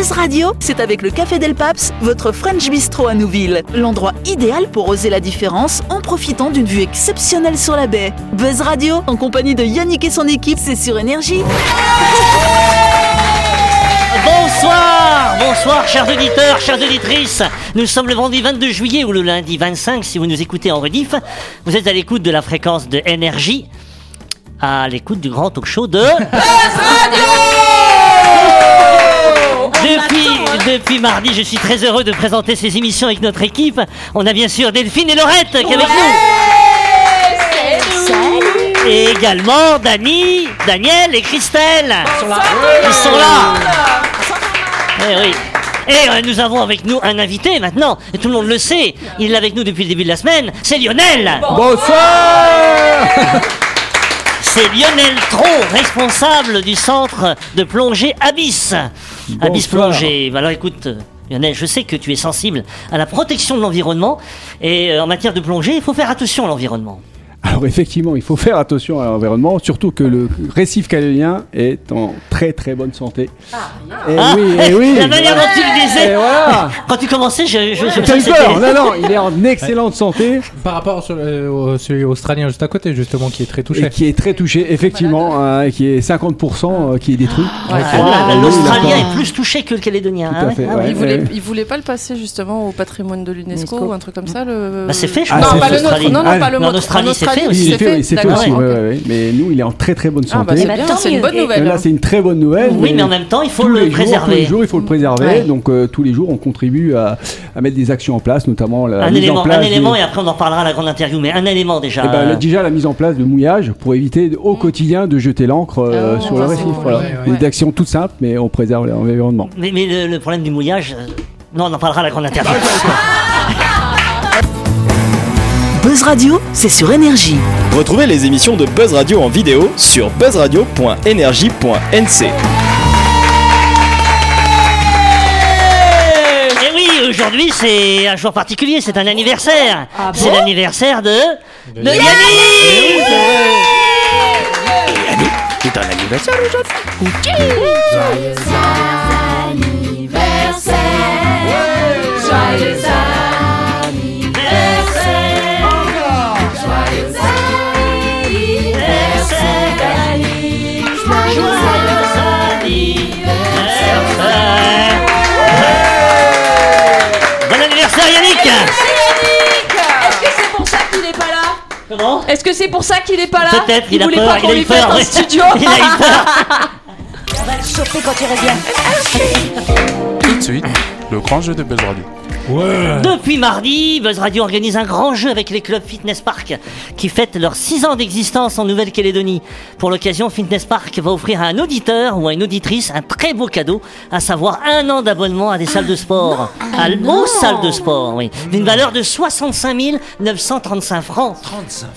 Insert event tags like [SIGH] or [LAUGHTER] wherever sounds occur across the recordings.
Buzz Radio, c'est avec le Café Del Paps, votre French Bistro à Nouville. L'endroit idéal pour oser la différence en profitant d'une vue exceptionnelle sur la baie. Buzz Radio, en compagnie de Yannick et son équipe, c'est sur Énergie. Bonsoir, bonsoir chers auditeurs, chères auditrices. Nous sommes le vendredi 22 juillet ou le lundi 25 si vous nous écoutez en rediff. Vous êtes à l'écoute de la fréquence de énergie, à l'écoute du grand talk show de... Depuis, depuis mardi, je suis très heureux de présenter ces émissions avec notre équipe. On a bien sûr Delphine et Laurette qui est avec nous. Et également Dani, Daniel et Christelle. Ils sont là. Eh oui. Et euh, nous avons avec nous un invité maintenant, et tout le monde le sait, il est avec nous depuis le début de la semaine, c'est Lionel Bonsoir C'est Lionel Tron, responsable du centre de plongée Abyss. Abyss. Plongée. Alors écoute, Lionel, je sais que tu es sensible à la protection de l'environnement, et euh, en matière de plongée, il faut faire attention à l'environnement. Alors effectivement, il faut faire attention à l'environnement, surtout que le récif calélien est en très très bonne santé. Et Ah, oui, et oui la manière dont tu le disais Et voilà Quand tu commençais, je, je, je pensais que peur c'était- Non, non, il est en excellente santé Par rapport le- au, celui australien juste à côté, justement, qui est très touché. et qui est très touché, effectivement, hein, et qui est 50% euh, qui est détruit. Ah, Ah, L'Australien d'accord. est plus touché que le Calédonien. Tout ah à ouais fait, Ah ouais. ouais. Il voulait, il voulait pas le passer justement au patrimoine de l'UNESCO ou un truc comme ça le... Bah, c'est fait, je Ah, crois. Non, pas le nôtre. Non, non, Ah, pas le nôtre. Fait aussi. il est fait, c'est fait D'accord, aussi, ok. ouais, ouais, ouais. mais nous, il est en très très bonne Ah, bah, santé. c'est Bah, c'est une bonne nouvelle. Là, c'est une très bonne nouvelle. Oui, mais en même temps, il faut le jours, tous préserver. les jours, il faut le préserver. Ouais. Donc, euh, tous les jours, on contribue à, à mettre des actions en place, notamment la Un mise élément, en place. un élément, et après on en reparlera à la grande interview, mais un élément déjà. Eh ben, euh, déjà la mise en place de mouillage pour éviter au quotidien de jeter l'encre euh, Oh, sur le récif. Voilà. Des actions toutes simples, mais on préserve l'environnement. mais, le, problème du mouillage, euh, non, on en parlera à la grande interview. [LAUGHS] Buzz Radio, c'est sur Énergie. Retrouvez les émissions de Buzz Radio en vidéo sur buzzradio.energie.nc. Et oui, aujourd'hui c'est un jour particulier, c'est un anniversaire. Ah c'est bon l'anniversaire de. de Yannick C'est un anniversaire Bon Comment Est-ce que c'est pour ça qu'il est pas là Peut-être, il, a voulait peur, pas qu'on lui fasse peur. un studio [LAUGHS] il a eu peur. On va le choper quand il revient. Tout de suite, le grand jeu de Buzz Radio. Depuis mardi, Buzz Radio organise un grand jeu avec les clubs Fitness Park qui fêtent leurs 6 ans d'existence en Nouvelle-Calédonie. Pour l'occasion, Fitness Park va offrir à un auditeur ou à une auditrice un très beau cadeau, à savoir un an d'abonnement à des salles de sport. à aux salles de sport, oui. D'une valeur de 65 935 francs. 35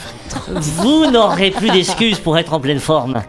Vous n'aurez plus d'excuses pour être en pleine forme.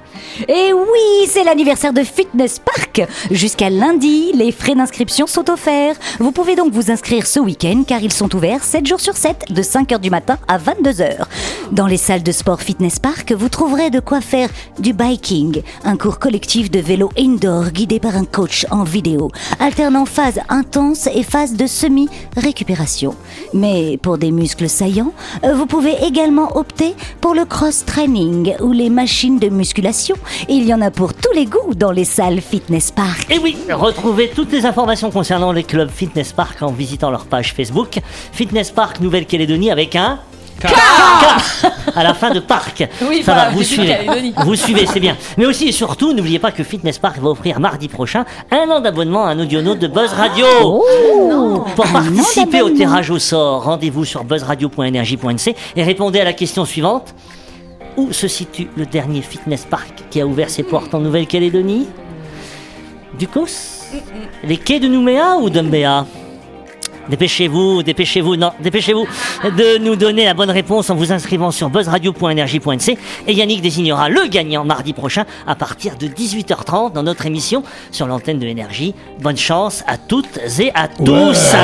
Et oui, c'est l'anniversaire de Fitness Park. Jusqu'à lundi, les frais d'inscription sont offerts. Vous pouvez donc vous inscrire ce week-end car ils sont ouverts 7 jours sur 7 de 5h du matin à 22h. Dans les salles de sport Fitness Park, vous trouverez de quoi faire du biking, un cours collectif de vélo indoor guidé par un coach en vidéo, alternant phase intense et phase de semi-récupération. Mais pour des muscles saillants, euh, vous pouvez également opter pour le cross-training ou les machines de musculation. Il y en a pour tous les goûts dans les salles Fitness Park. Et oui, retrouvez toutes les informations concernant les clubs Fitness Park en visitant leur page Facebook. Fitness Park Nouvelle-Calédonie avec un K [LAUGHS] à la fin de parc. Oui, Ça va, vous suivez. Vous suivez, c'est bien. Mais aussi et surtout, n'oubliez pas que Fitness Park va offrir mardi prochain un an d'abonnement à un audionaute de Buzz Radio. Pour participer au tirage au sort, rendez-vous sur buzzradio.energie.nc et répondez à la question suivante. Où se situe le dernier fitness park qui a ouvert ses portes en Nouvelle-Calédonie? Ducos Les quais de Nouméa ou d'Umbéa Dépêchez-vous, dépêchez-vous, non, dépêchez-vous de nous donner la bonne réponse en vous inscrivant sur buzzradio.energie.nc et Yannick désignera le gagnant mardi prochain à partir de 18h30 dans notre émission sur l'antenne de Énergie. Bonne chance à toutes et à tous.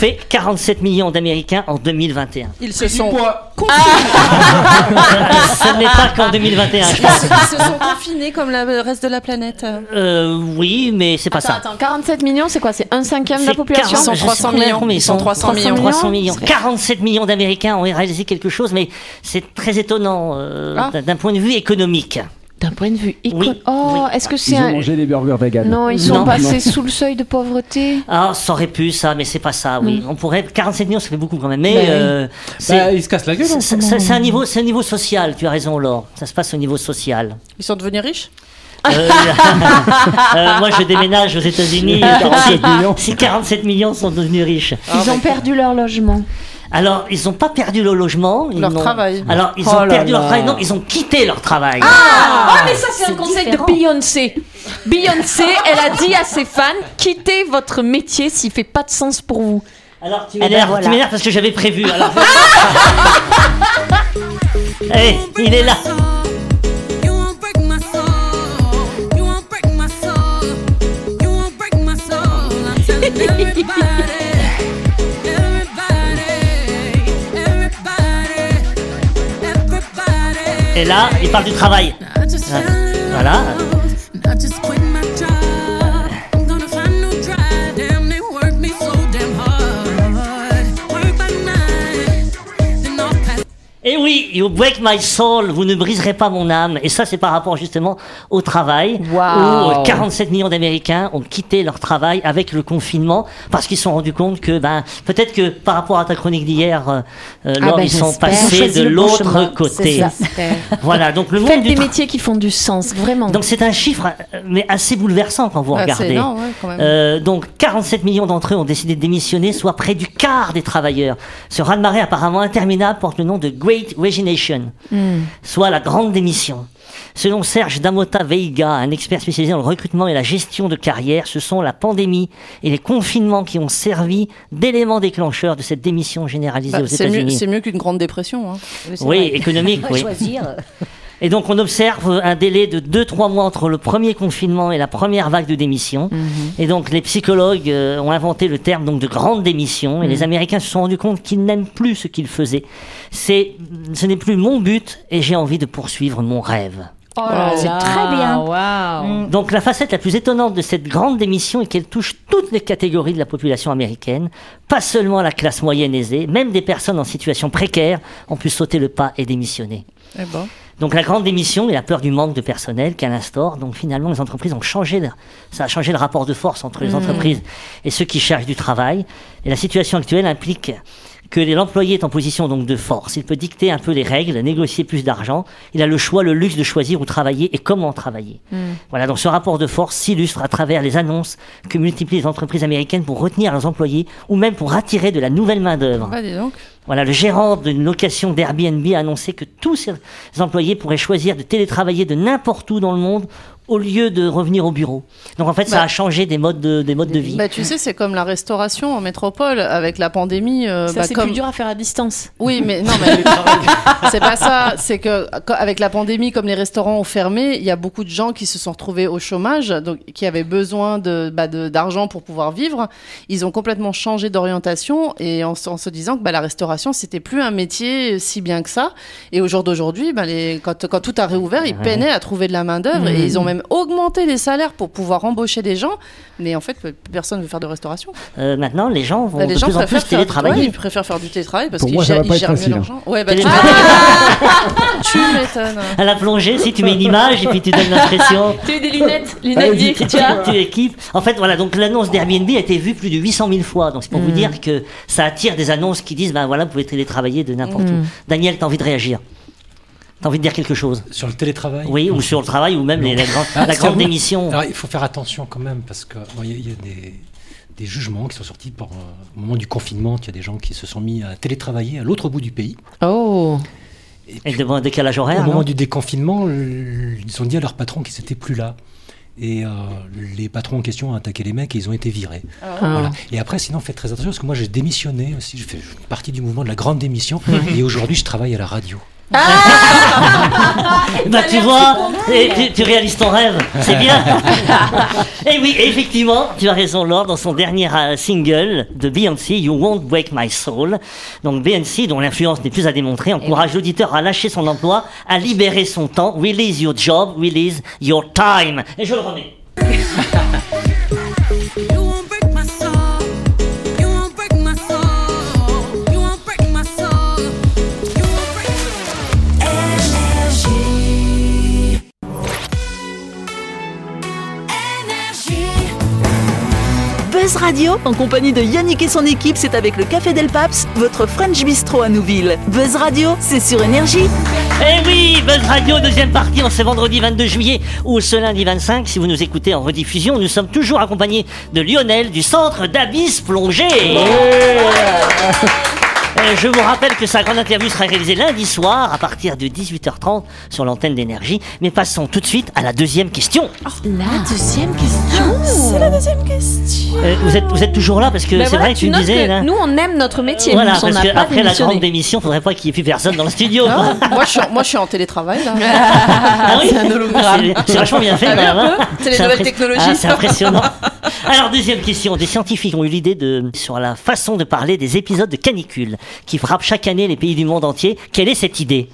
Fait 47 millions d'Américains en 2021 Ils se sont Ce n'est pas qu'en 2021, je Ils pense. se, ils se sont confinés comme la- le reste de la planète. Euh, oui, mais c'est pas Attends, ça. attends, 47 millions, c'est quoi? C'est un cinquième de la C'est population? 40 sont je sais 300 combien- millions. combien Ils sont 300 millions. 300 millions. 47 millions d'Américains ont réalisé quelque chose, mais c'est très étonnant euh, Ah. d'un point de vue économique. D'un point de vue éco... Oui, Oh, oui. est-ce que c'est Ils ont un... mangé des burgers vegan. Non, ils sont Non. passés sous le seuil de pauvreté. Ah, ça aurait pu ça, mais c'est pas ça. Oui, on pourrait 47 millions, ça fait beaucoup quand même. Mais Bah oui. euh, Bah, il se casse la gueule. ce c'est- un niveau, c'est un niveau social. Tu as raison, Laure. Ça se passe au niveau social. Ils sont devenus riches? Euh, [LAUGHS] euh, moi, je déménage aux États-Unis. [LAUGHS] 47 millions. Si 47 millions sont devenus riches. Ils ont perdu leur logement. Alors, ils n'ont pas perdu le logement. ils Leur n'ont- travail. Alors, ils Oh ont là perdu leur là. travail. Non, ils ont quitté leur travail. Ah, mais ça c'est un conseil différent. de Beyoncé. Beyoncé, elle a dit à ses fans quittez votre métier s'il fait pas de sens pour vous. Alors, tu ben m'énerves voilà. tu m'énerves parce que j'avais prévu. Alors, [LAUGHS] Eh, il est là. Et là, il parle du travail. Voilà. Et oui, you break my soul, vous ne briserez pas mon âme. Et ça, c'est par rapport justement au travail. Où euh, 47 millions d'Américains ont quitté leur travail avec le confinement parce qu'ils se sont rendus compte que, ben, peut-être que par rapport à ta chronique d'hier, euh, euh, Ah Laure, ben, ils sont passés de l'autre côté. Voilà, donc le monde Faites du des métiers qui font du sens, vraiment. Donc c'est un chiffre, euh, mais assez bouleversant quand vous Ah, regardez. énorme, ouais, quand même. Euh, donc 47 millions d'entre eux ont décidé de démissionner, soit près du quart des travailleurs. Ce raz-de-marée apparemment interminable porte le nom de Great Resignation, Soit la grande démission. Selon Serge Damota Veiga, un expert spécialisé dans le recrutement et la gestion de carrière, ce sont la pandémie et les confinements qui ont servi d'éléments déclencheurs de cette démission généralisée Bah, aux c'est mieux, États-Unis. c'est mieux qu'une grande dépression. hein. Oui, économique, oui. Choisir. [LAUGHS] Et donc on observe un délai de 2-3 mois entre le premier confinement et la première vague de démission. Et donc les psychologues euh, ont inventé le terme donc de grande démission et les Américains se sont rendus compte qu'ils n'aiment plus ce qu'ils faisaient. C'est ce n'est plus mon but et j'ai envie de poursuivre mon rêve. Oh là C'est là, très bien. Waouh. Donc la facette la plus étonnante de cette grande démission est qu'elle touche toutes les catégories de la population américaine, pas seulement la classe moyenne aisée, même des personnes en situation précaire ont pu sauter le pas et démissionner. Eh ben. Donc la grande démission et la peur du manque de personnel qu'elle instaure, donc finalement les entreprises ont changé, le- ça a changé le rapport de force entre les entreprises et ceux qui cherchent du travail. Et la situation actuelle implique que l'employé est en position donc de force. Il peut dicter un peu les règles, négocier plus d'argent. Il a le choix, le luxe de choisir où travailler et comment travailler. Voilà, donc ce rapport de force s'illustre à travers les annonces que multiplient les entreprises américaines pour retenir leurs employés ou même pour attirer de la nouvelle main-d'œuvre. Bah. Voilà, le gérant d'une location d'Airbnb a annoncé que tous ses employés pourraient choisir de télétravailler de n'importe où dans le monde au lieu de revenir au bureau. Donc en fait, ça Bah. a changé des modes de, des modes de vie. Bah, tu sais, c'est comme la restauration en métropole avec la pandémie. euh, Ça, bah, c'est comme... plus dur à faire à distance. Oui, mais non, mais [LAUGHS] c'est pas ça. C'est que avec la pandémie, comme les restaurants ont fermé, il y a beaucoup de gens qui se sont retrouvés au chômage, donc qui avaient besoin de bah, de- d'argent pour pouvoir vivre. Ils ont complètement changé d'orientation et en, se disant que bah, la restauration c'était plus un métier si bien que ça. Et au jour d'aujourd'hui, bah, les, quand, quand tout a réouvert, ils peinaient à trouver de la main d'œuvre et ils ont même augmenté les salaires pour pouvoir embaucher des gens. Mais en fait, personne veut faire de restauration. Euh, maintenant, les gens vont Bah, les de gens plus en plus faire, télétravailler. ouais, ils préfèrent faire du télétravail parce Pour qu'ils moi, ça gèrent, va pas ils être gèrent mieux facile, hein. l'argent. Ouais, bah, tu, [LAUGHS] tu m'étonnes. À la plongée, si tu mets une image et puis tu donnes l'impression. [LAUGHS] Tu as des lunettes, tu, lunettes tu, d'écriture. tu équipes. En fait, voilà, donc l'annonce d'Airbnb a été vue plus de 800 000 fois. Donc c'est pour vous Mm. dire que ça attire des annonces qui disent, ben voilà, vous pouvez télétravailler de n'importe Mm. où. Daniel, t'as envie de réagir? T'as envie de dire quelque chose Sur le télétravail Oui, ou sur le travail, ou même les- [LAUGHS] la, grande- Ah, la grande vous- démission. Alors, il faut faire attention quand même, parce qu'il bon, il y, a- il y a des, des jugements qui sont sortis par, euh, au moment du confinement. Il y a des gens qui se sont mis à télétravailler à l'autre bout du pays. Oh. Et devant un décalage horaire. Au moment du déconfinement, ils ont dit à leur patron qu'ils n'étaient plus là. Et euh, les patrons en question ont attaqué les mecs et ils ont été virés. Ah. Voilà. Et après, sinon, faites très attention parce que moi, j'ai démissionné aussi. Je fais partie du mouvement de la grande démission. [LAUGHS] et aujourd'hui, je travaille à la radio. Bah tu vois, et tu, tu réalises ton rêve, c'est bien. et oui, effectivement, tu as raison Laure, dans son dernier euh, single de Beyoncé, You Won't Break My Soul. Donc Beyoncé, dont l'influence n'est plus à démontrer, encourage l'auditeur à lâcher son emploi, à libérer son temps. Release your job, release your time. Et je le remets. [LAUGHS] Buzz Radio, en compagnie de Yannick et son équipe, c'est avec le Café Del Paps, votre French Bistro à Nouville. Buzz Radio, c'est sur Énergie. Eh oui, Buzz Radio, deuxième partie en ce vendredi 22 juillet ou ce lundi 25. Si vous nous écoutez en rediffusion, nous sommes toujours accompagnés de Lionel du centre d'Abysse Plongée. Euh, Je vous rappelle que sa grande interview sera réalisée lundi soir à partir de 18h30 sur l'antenne d'énergie. Mais passons tout de suite à la deuxième question. La deuxième question. C'est la deuxième question. Euh, vous, êtes, vous êtes toujours là parce que Ben c'est voilà, vrai que tu me notes disais. que là- nous on aime notre métier. voilà, nous, on parce n'a que pas après la démissionné. grande démission, faudrait pas qu'il y ait plus personne dans le studio. quoi. Ah, moi, je suis, en- moi, je suis en télétravail là. [LAUGHS] Ah oui C'est un hologramme. C'est- vachement bien fait. Peu hein. C'est les nouvelles impré- technologies. Ah, c'est impressionnant. [LAUGHS] Alors deuxième question, des scientifiques ont eu l'idée de sur la façon de parler des épisodes de canicule qui frappent chaque année les pays du monde entier. Quelle est cette idée?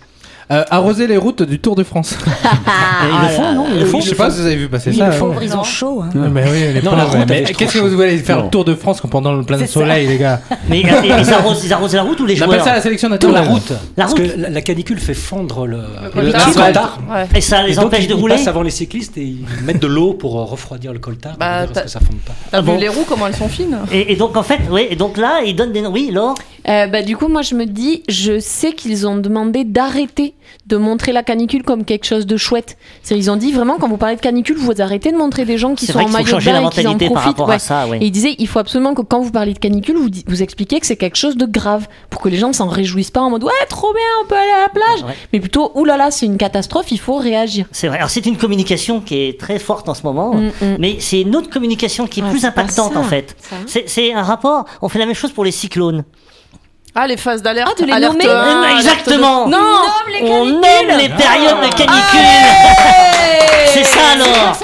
Euh, arroser les routes du Tour de France. Euh, [LAUGHS] Ils le font, non Ils le font Je sais pas si vous avez vu passer Ils ça. le font, hein. ils ont chaud. hein. Mais oui, les Non, la pauvres, route, mais Qu'est-ce que vous voulez faire le Tour de France pendant le plein soleil, les gars [LAUGHS] Mais euh, ils arrosent, ils arrosent la route ou les On appelle joueurs ça la sélection naturelle. la route. La Parce route. que la, la canicule fait fondre le, Le le coltard. coltard. Ouais. Et ça Et les donc, empêche ils, de ils rouler passent avant les cyclistes et ils mettent de l'eau pour euh, refroidir le coltard Bah, t'as- est-ce que ça fonde pas. T'as Ah bon vu les roues comment elles sont fines et, donc en fait, oui, et donc là, ils donnent des. Oui, Laure Euh, bah, du coup, moi, je me dis, je sais qu'ils ont demandé d'arrêter de montrer la canicule comme quelque chose de chouette. C'est ils ont dit vraiment, quand vous parlez de canicule, vous arrêtez de montrer des gens qui sont en maillot de bain et qui en profitent. à ça, ouais. Et ils disaient, il faut absolument que quand vous parlez de canicule, vous, vous expliquez que c'est quelque chose de grave, pour que les gens ne s'en réjouissent pas en mode ouais, trop bien, on peut aller à la plage. Ouais. Mais plutôt, oulala, c'est une catastrophe, il faut réagir. C'est vrai. Alors c'est une communication qui est très forte en ce moment, Mm, mm. mais c'est une autre communication qui est Ouais, plus impactante en fait. c'est un rapport. On fait la même chose pour les cyclones. Ah, les phases d'alerte. Ah, de les alerte nommer Euh, Exactement. Non les On nomme les périodes de canicule. c'est ça alors.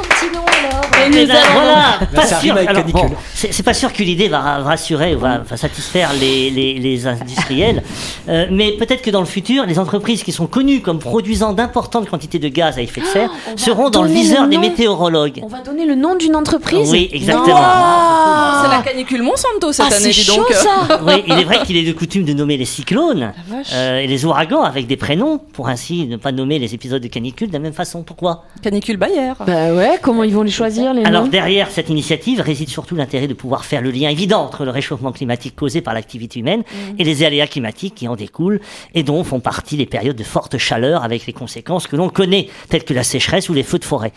Voilà, pas sûr. alors, bon, c'est pas sûr que l'idée va ra- rassurer ou va, va satisfaire les, les- les industriels, [LAUGHS] Euh, mais peut-être que dans le futur, les entreprises qui sont connues comme produisant d'importantes quantités de gaz à effet de serre va seront dans le viseur le des météorologues. On va donner le nom d'une entreprise Oui, exactement. Ah, C'est la canicule Monsanto cette Ah, année, c'est dis donc. chaud ça [LAUGHS] Oui, il est vrai qu'il est de coutume de nommer les cyclones euh, et les ouragans avec des prénoms, pour ainsi ne pas nommer les épisodes de canicule de la même façon. Pourquoi? Canicule Bayer. Bah ouais, comment ils vont les choisir? Les Alors noms derrière cette initiative réside surtout l'intérêt de pouvoir faire le lien évident entre le réchauffement climatique causé par l'activité humaine Mm. et les aléas climatiques qui en découlent et dont font partie les périodes de forte chaleur avec les conséquences que l'on connaît, telles que la sécheresse ou les feux de forêt.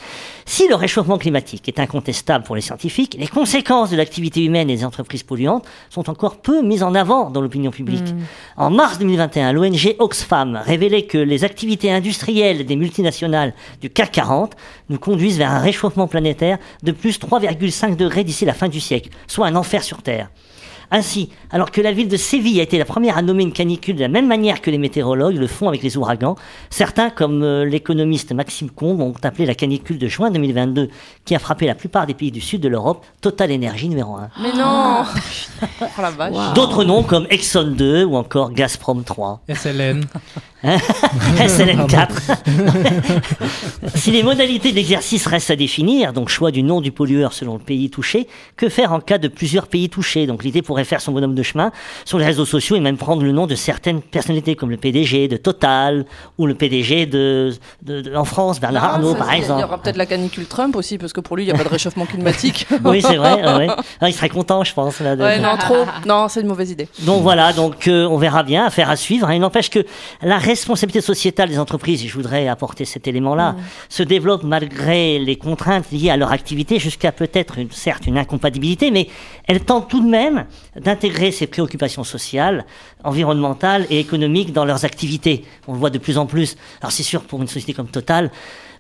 Si le réchauffement climatique est incontestable pour les scientifiques, les conséquences de l'activité humaine et des entreprises polluantes sont encore peu mises en avant dans l'opinion publique. En mars 2021, l'ONG Oxfam révélait que les activités industrielles des multinationales du CAC 40 nous conduisent vers un réchauffement planétaire de plus 3,5 degrés d'ici la fin du siècle, soit un enfer sur Terre. Ainsi, alors que la ville de Séville a été la première à nommer une canicule de la même manière que les météorologues le font avec les ouragans, certains, comme euh, l'économiste Maxime Combe, ont appelé la canicule de juin 2022, qui a frappé la plupart des pays du sud de l'Europe, Total Énergie numéro 1. Mais non [LAUGHS] Oh la vache. D'autres noms comme Exxon 2 ou encore Gazprom 3. SLN. [LAUGHS] [LAUGHS] SLN 4. [LAUGHS] si les modalités d'exercice restent à définir, donc choix du nom du pollueur selon le pays touché, que faire en cas de plusieurs pays touchés? Donc l'idée pourrait faire son bonhomme de chemin sur les réseaux sociaux et même prendre le nom de certaines personnalités comme le PDG de Total ou le PDG de, de- de- en France, Bernard Ah, Arnault par c'est- Il y exemple. aura peut-être la canicule Trump aussi, parce que pour lui, il n'y a pas de réchauffement climatique. [LAUGHS] Oui, c'est vrai. ouais. Ah, il serait content, je pense. Là, de- Ouais, non, trop. Non, c'est une mauvaise idée. Donc voilà, donc euh, on verra bien, affaire à suivre. hein. Il n'empêche que la responsabilité sociétale des entreprises, et je voudrais apporter cet élément-là, se développe malgré les contraintes liées à leur activité, jusqu'à peut-être une, certes une incompatibilité, mais elles tentent tout de même d'intégrer ces préoccupations sociales, environnementales et économiques dans leurs activités. On le voit de plus en plus. Alors c'est sûr, pour une société comme Total,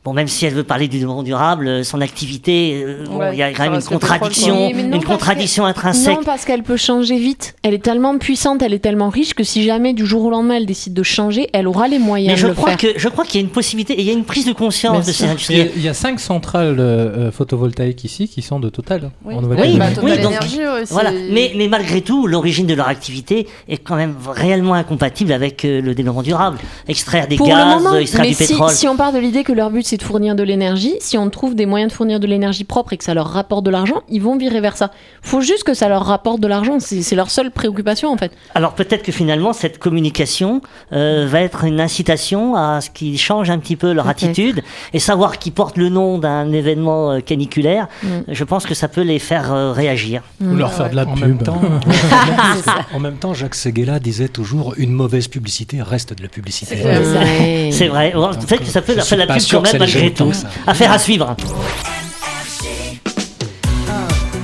Bon, même si elle veut parler du développement durable, euh, son activité, euh, bon, Ouais, il y a quand même une contradiction, Oui, une parce contradiction que- intrinsèque. Non, parce qu'elle peut changer vite. Elle est tellement puissante, elle est tellement riche que si jamais du jour au lendemain elle décide de changer, elle aura les moyens Mais je de le crois faire. que je crois qu'il y a une possibilité et il y a une prise de conscience Bien de ces Il y, a, industriels. il y a cinq centrales euh, photovoltaïques ici qui sont de Total Oui. en Oui, Nouvelle-Calédonie. Bah, Total oui, donc- ouais, c'est- Voilà. Mais, mais malgré tout, l'origine de leur activité est quand même réellement incompatible avec euh, le développement durable. Extraire des Pour gaz, le moment, extraire mais du si, pétrole. si on part de l'idée que leur but c'est de fournir de l'énergie, si on trouve des moyens de fournir de l'énergie propre et que ça leur rapporte de l'argent, ils vont virer vers ça. Faut juste que ça leur rapporte de l'argent, c'est leur seule préoccupation en fait. Alors peut-être que finalement cette communication euh, va être une incitation à ce qu'ils changent un petit peu leur attitude et savoir qu'ils portent le nom d'un événement euh, caniculaire. Mm. Je pense que ça peut les faire euh, réagir. Ou leur faire de la En pub. même temps, [LAUGHS] [LAUGHS] en même temps, Jacques Seguela disait toujours une mauvaise publicité reste de la publicité. C'est vrai. En fait, ça peut je faire suis la pub que même malgré tout. Affaire à suivre.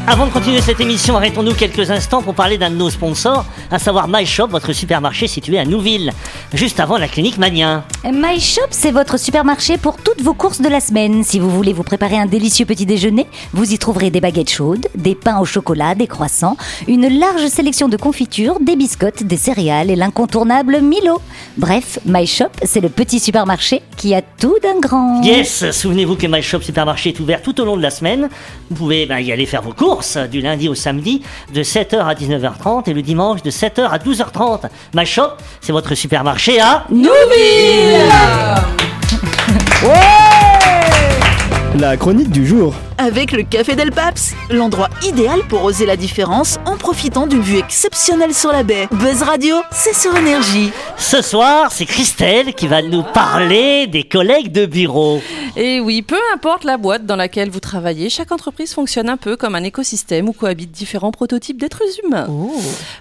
Avant de continuer cette émission, arrêtons-nous quelques instants pour parler d'un de nos sponsors, à savoir MyShop, votre supermarché situé à Nouville, juste avant la clinique Magnien. My Shop, c'est votre supermarché pour toutes vos courses de la semaine. Si vous voulez vous préparer un délicieux petit déjeuner, vous y trouverez des baguettes chaudes, des pains au chocolat, des croissants, une large sélection de confitures, des biscottes, des céréales et l'incontournable Milo. Bref, My Shop, c'est le petit supermarché qui a tout d'un grand. Yes, souvenez-vous que MyShop Supermarché est ouvert tout au long de la semaine. Vous pouvez ben, y aller faire vos courses du lundi au samedi de 7h à 19h30 et le dimanche de 7h à 12h30. MyShop, c'est votre supermarché à [LAUGHS] La chronique du jour. Avec le Café Del Paps, l'endroit idéal pour oser la différence en profitant d'une vue exceptionnelle sur la baie. Buzz Radio, c'est sur énergie. Ce soir, c'est Christelle qui va nous parler des collègues de bureau. Et oui, peu importe la boîte dans laquelle vous travaillez, chaque entreprise fonctionne un peu comme un écosystème où cohabitent différents prototypes d'êtres humains.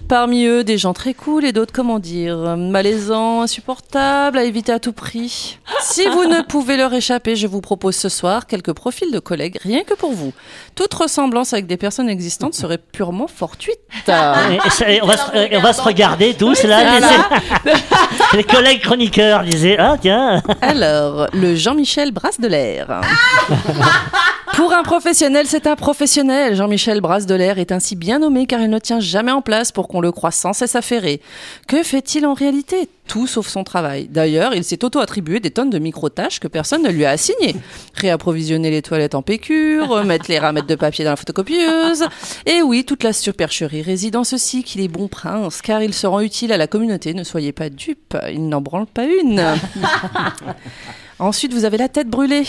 Parmi eux, des gens très cool et d'autres, comment dire, malaisants, insupportables, à éviter à tout prix. Si vous ne pouvez leur échapper, je vous propose ce soir quelques profils de collègues, rien que pour vous. Toute ressemblance avec des personnes existantes serait purement fortuite. [LAUGHS] Et- et ça- et on, va se, on va se regarder tous là. Les, les collègues chroniqueurs disaient Ah, tiens. Alors, le Jean-Michel brasse de l'air. [LAUGHS] Pour un professionnel, c'est un professionnel. Jean-Michel brasse de l'air est ainsi bien nommé car il ne tient jamais en place pour qu'on le croie sans cesse affairé. Que fait-il en réalité? Tout sauf son travail. D'ailleurs, il s'est auto-attribué des tonnes de micro-tâches que personne ne lui a assignées. Réapprovisionner les toilettes en PQ, remettre [LAUGHS] les ramettes de papier dans la photocopieuse. Et oui, toute la supercherie réside en ceci qu'il est bon prince, car il se rend utile à la communauté. Ne soyez pas dupes, il n'en branle pas une. [LAUGHS] Ensuite, vous avez la tête brûlée.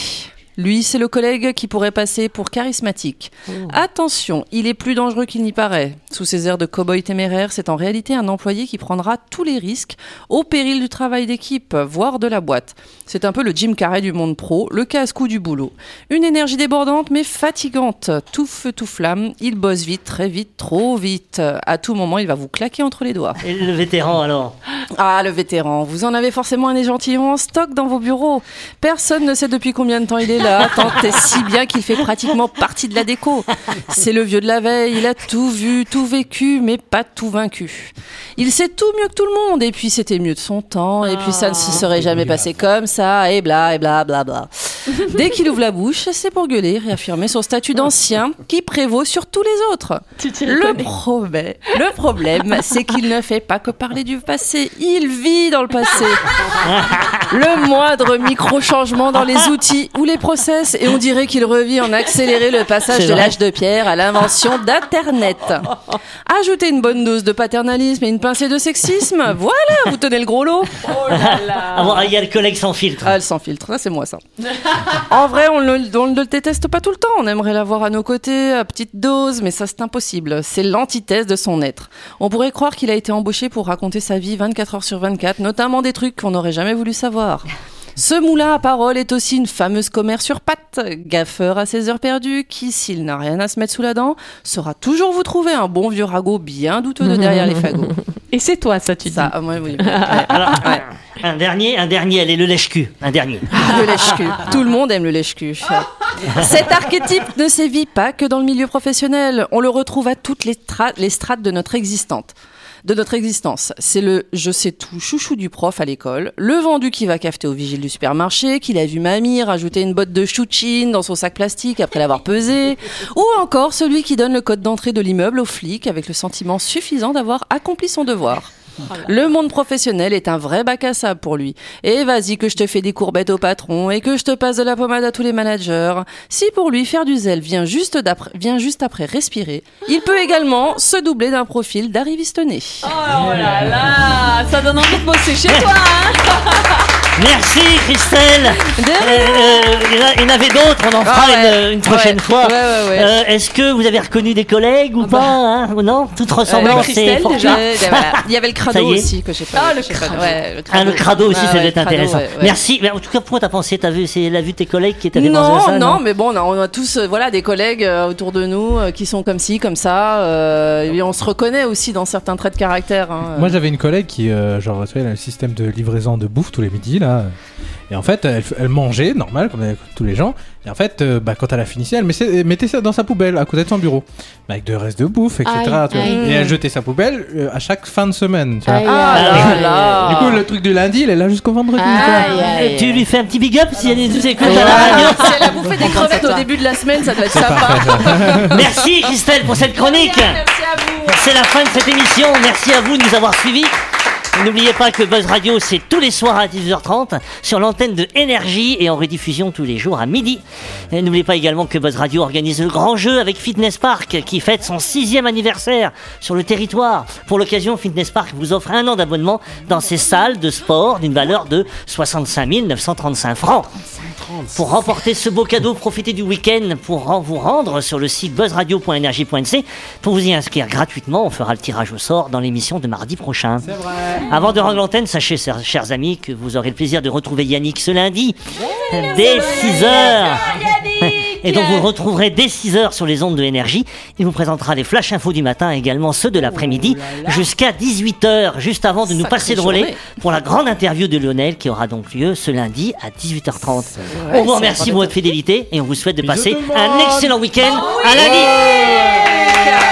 Lui, c'est le collègue qui pourrait passer pour charismatique. Attention, il est plus dangereux qu'il n'y paraît. Sous ses airs de cow-boy téméraire, c'est en réalité un employé qui prendra tous les risques au péril du travail d'équipe, voire de la boîte. C'est un peu le Jim Carrey du monde pro, le casse-cou du boulot. Une énergie débordante mais fatigante, tout feu tout flamme. Il bosse vite, très vite, trop vite. À tout moment, il va vous claquer entre les doigts. Et le vétéran alors? Ah, le vétéran, vous en avez forcément un échantillon en stock dans vos bureaux. Personne ne sait depuis combien de temps il est tant et si bien qu'il fait pratiquement partie de la déco. C'est le vieux de la veille, il a tout vu, tout vécu, mais pas tout vaincu. Il sait tout mieux que tout le monde, et puis c'était mieux de son temps, et puis ça ne se serait jamais passé comme ça, et bla, et bla, bla, bla. Dès qu'il ouvre la bouche, c'est pour gueuler, réaffirmer son statut d'ancien qui prévaut sur tous les autres. Le problème, le problème, c'est qu'il ne fait pas que parler du passé, il vit dans le passé. Le moindre micro-changement dans les outils ou les process, et on dirait qu'il revit en accéléré le passage de l'âge de pierre à l'invention d'Internet. Ajoutez une bonne dose de paternalisme et une pincée de sexisme, voilà, vous tenez le gros lot. Ah bon, Il y a le collègue sans filtre. Ah, elle sans filtre, ça c'est moi ça. en vrai, on ne on ne le déteste pas tout le temps. On aimerait l'avoir à nos côtés, à petite dose, mais ça c'est impossible. C'est l'antithèse de son être. On pourrait croire qu'il a été embauché pour raconter sa vie 24 heures sur 24, notamment des trucs qu'on n'aurait jamais voulu savoir. Ce moulin à parole est aussi une fameuse commère sur pattes, gaffeur à ses heures perdues, qui, s'il n'a rien à se mettre sous la dent, saura toujours vous trouver un bon vieux ragot bien douteux de derrière les fagots. Et c'est toi, ça, tu dis. Ça, [LAUGHS] ah, ouais, oui. ouais. Alors, Ouais. un dernier, un dernier, allez, le lèche-cul. Un dernier. Ah, le lèche-cul. Tout le monde aime le lèche-cul. Cet archétype ne sévit pas que dans le milieu professionnel. On le retrouve à toutes les, les strates de notre existence. De notre existence. C'est le je sais tout chouchou du prof à l'école, le vendu qui va cafeter au vigile du supermarché, qu'il a vu mamie rajouter une botte de chouchine dans son sac plastique après l'avoir pesé, ou encore celui qui donne le code d'entrée de l'immeuble au flic avec le sentiment suffisant d'avoir accompli son devoir. Le monde professionnel est un vrai bac à sable pour lui. Et vas-y que je te fais des courbettes au patron et que je te passe de la pommade à tous les managers. Si pour lui faire du zèle vient juste, d'après- vient juste après respirer, il peut également se doubler d'un profil d'arriviste né. Oh là là, ça donne envie de bosser chez toi. Hein [LAUGHS] Merci Christelle. Euh, euh, il y en avait d'autres, on en fera Ah ouais. une, une prochaine Ouais. fois. Ouais, ouais, ouais. Euh, Est-ce que vous avez reconnu des collègues ou pas hein, Non, toute ressemblance est Christelle, fortuite. déjà. Voilà. [LAUGHS] Il y avait le crado y est. aussi que j'ai pas. Ah, le crado. ouais, le Ah, le crado aussi, Ah, ça ouais, doit être crado, intéressant. ouais, ouais. Merci. Mais en tout cas, pourquoi t'as pensé T'as vu, c'est la vue de tes collègues qui t'avaient pensé à Non, ça non, mais bon, on a, on a tous euh, voilà, des collègues euh, autour de nous euh, qui sont comme ci, comme ça. euh, et on se reconnaît aussi dans certains traits de caractère. hein. Moi j'avais une collègue qui, euh, genre, tu elle a le système de livraison de bouffe tous les midis là. Et en fait, elle, elle mangeait normal comme tous les gens. Et en fait, euh, bah, quand elle a fini, elle mettait, elle mettait ça dans sa poubelle à côté de son bureau, Bah, avec de restes de bouffe, etc. Aïe, tu vois. aïe. Et elle jetait sa poubelle euh, à chaque fin de semaine. Tu vois. Aïe, Ah aïe. Du coup, le truc du lundi, il est là jusqu'au vendredi. quoi. Aïe, aïe. Tu lui fais un petit big up si elle nous écoute Ouais. à la radio. [LAUGHS] Si elle a bouffé des crevettes au début de la semaine, ça doit être sympa. [LAUGHS] Merci Christelle pour cette chronique. Merci à vous. C'est la fin de cette émission. Merci à vous de nous avoir suivis. N'oubliez pas que Buzz Radio, c'est tous les soirs à 10h30 sur l'antenne de Énergie et en rediffusion tous les jours à midi. N'oubliez pas également que Buzz Radio organise le grand jeu avec Fitness Park qui fête son sixième anniversaire sur le territoire. Pour l'occasion, Fitness Park vous offre un an d'abonnement dans ses salles de sport d'une valeur de 65 935 francs. Pour remporter ce beau cadeau, profitez du week-end pour vous rendre sur le site buzzradio.energie.nc pour vous y inscrire gratuitement. On fera le tirage au sort dans l'émission de mardi prochain. Avant de rendre l'antenne, sachez, chers, amis, que vous aurez le plaisir de retrouver Yannick ce lundi dès 6h. [LAUGHS] Et donc vous le retrouverez dès 6h sur les ondes de énergie. Il vous présentera les flash infos du matin et également ceux de l'après-midi jusqu'à 18h, juste avant de nous passer le relais pour la grande interview de Lionel qui aura donc lieu ce lundi à 18h30. vrai, on vous remercie pour votre fidélité et on vous souhaite de passer un excellent week-end à lundi. Buzz